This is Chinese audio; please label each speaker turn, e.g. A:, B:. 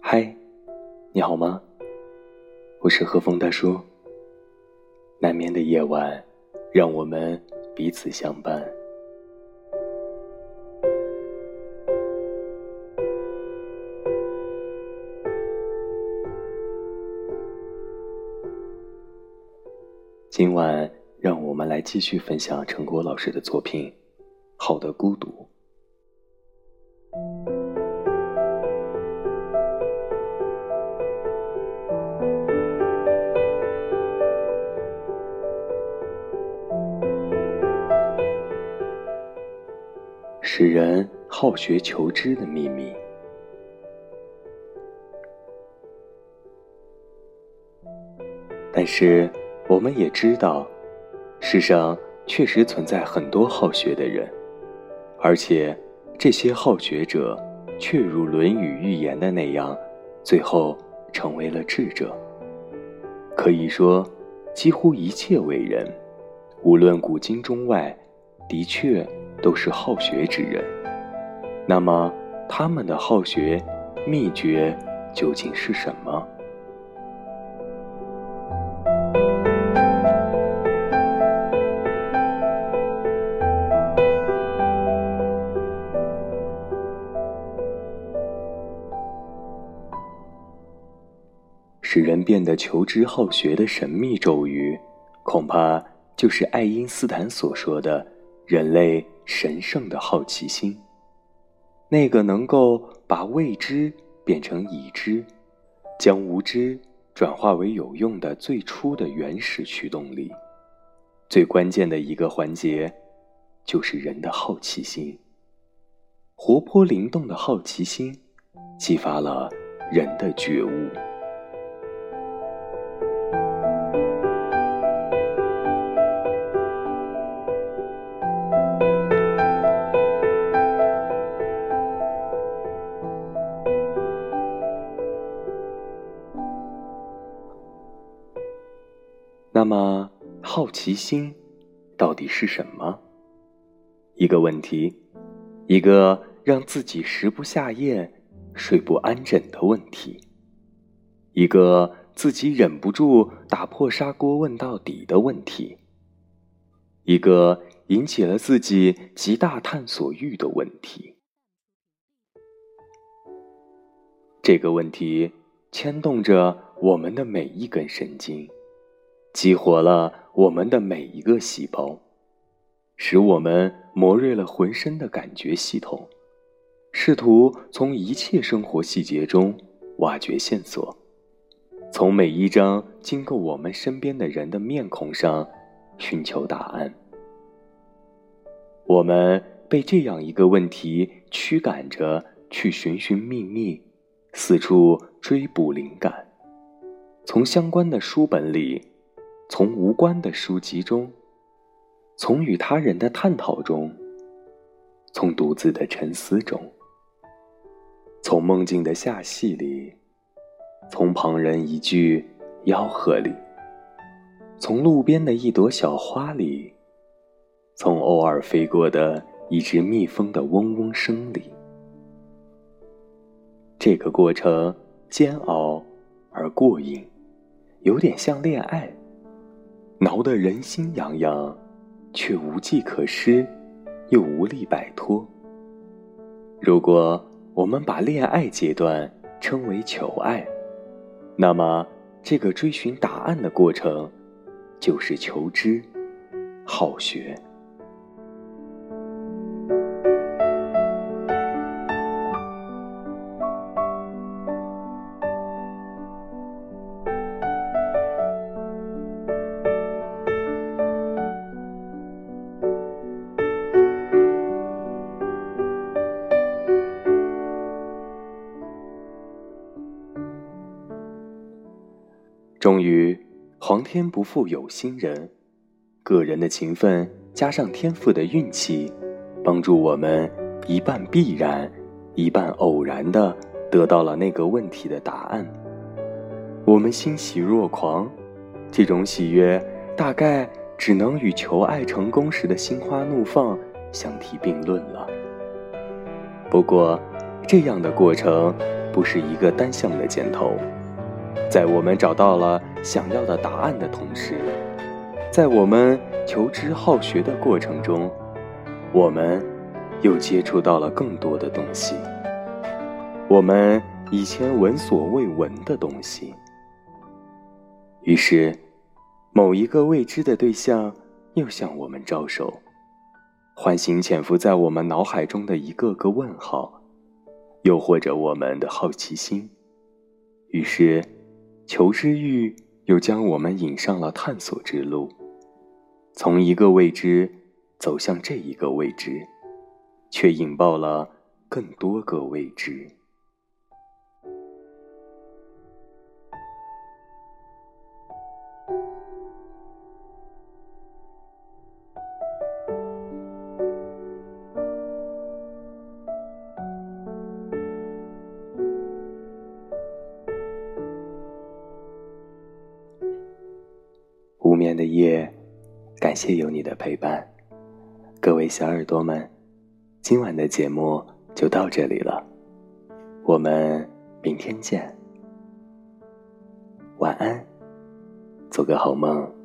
A: 嗨，你好吗？我是和风大叔。难眠的夜晚，让我们彼此相伴。今晚，让我们来继续分享陈果老师的作品《好的孤独》。使人好学求知的秘密。但是，我们也知道，世上确实存在很多好学的人，而且这些好学者却如《论语》预言的那样，最后成为了智者。可以说，几乎一切伟人，无论古今中外，的确。都是好学之人，那么他们的好学秘诀究竟是什么？使人变得求知好学的神秘咒语，恐怕就是爱因斯坦所说的人类。神圣的好奇心，那个能够把未知变成已知，将无知转化为有用的最初的原始驱动力，最关键的一个环节，就是人的好奇心。活泼灵动的好奇心，激发了人的觉悟。那么，好奇心到底是什么？一个问题，一个让自己食不下咽、睡不安枕的问题，一个自己忍不住打破砂锅问到底的问题，一个引起了自己极大探索欲的问题。这个问题牵动着我们的每一根神经。激活了我们的每一个细胞，使我们磨锐了浑身的感觉系统，试图从一切生活细节中挖掘线索，从每一张经过我们身边的人的面孔上寻求答案。我们被这样一个问题驱赶着去寻寻觅觅，四处追捕灵感，从相关的书本里。从无关的书籍中，从与他人的探讨中，从独自的沉思中，从梦境的下戏里，从旁人一句吆喝里，从路边的一朵小花里，从偶尔飞过的一只蜜蜂的嗡嗡声里，这个过程煎熬而过瘾，有点像恋爱。挠得人心痒痒，却无计可施，又无力摆脱。如果我们把恋爱阶段称为求爱，那么这个追寻答案的过程，就是求知、好学。皇天不负有心人，个人的勤奋加上天赋的运气，帮助我们一半必然、一半偶然的得到了那个问题的答案。我们欣喜若狂，这种喜悦大概只能与求爱成功时的心花怒放相提并论了。不过，这样的过程不是一个单向的箭头，在我们找到了想要的答案的同时，在我们求知好学的过程中，我们又接触到了更多的东西，我们以前闻所未闻的东西。于是，某一个未知的对象又向我们招手，唤醒潜伏在我们脑海中的一个个问号，诱惑着我们的好奇心。于是，求知欲又将我们引上了探索之路，从一个未知走向这一个未知，却引爆了更多个未知。的夜，感谢有你的陪伴，各位小耳朵们，今晚的节目就到这里了，我们明天见，晚安，做个好梦。